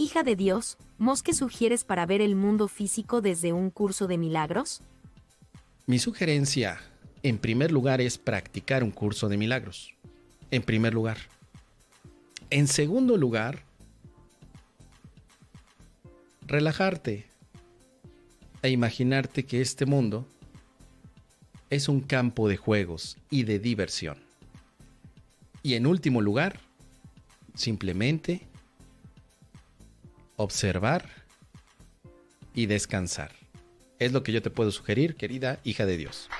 Hija de Dios, ¿mos qué sugieres para ver el mundo físico desde un curso de milagros? Mi sugerencia, en primer lugar, es practicar un curso de milagros. En primer lugar. En segundo lugar, relajarte e imaginarte que este mundo es un campo de juegos y de diversión. Y en último lugar, simplemente observar y descansar. Es lo que yo te puedo sugerir, querida hija de Dios.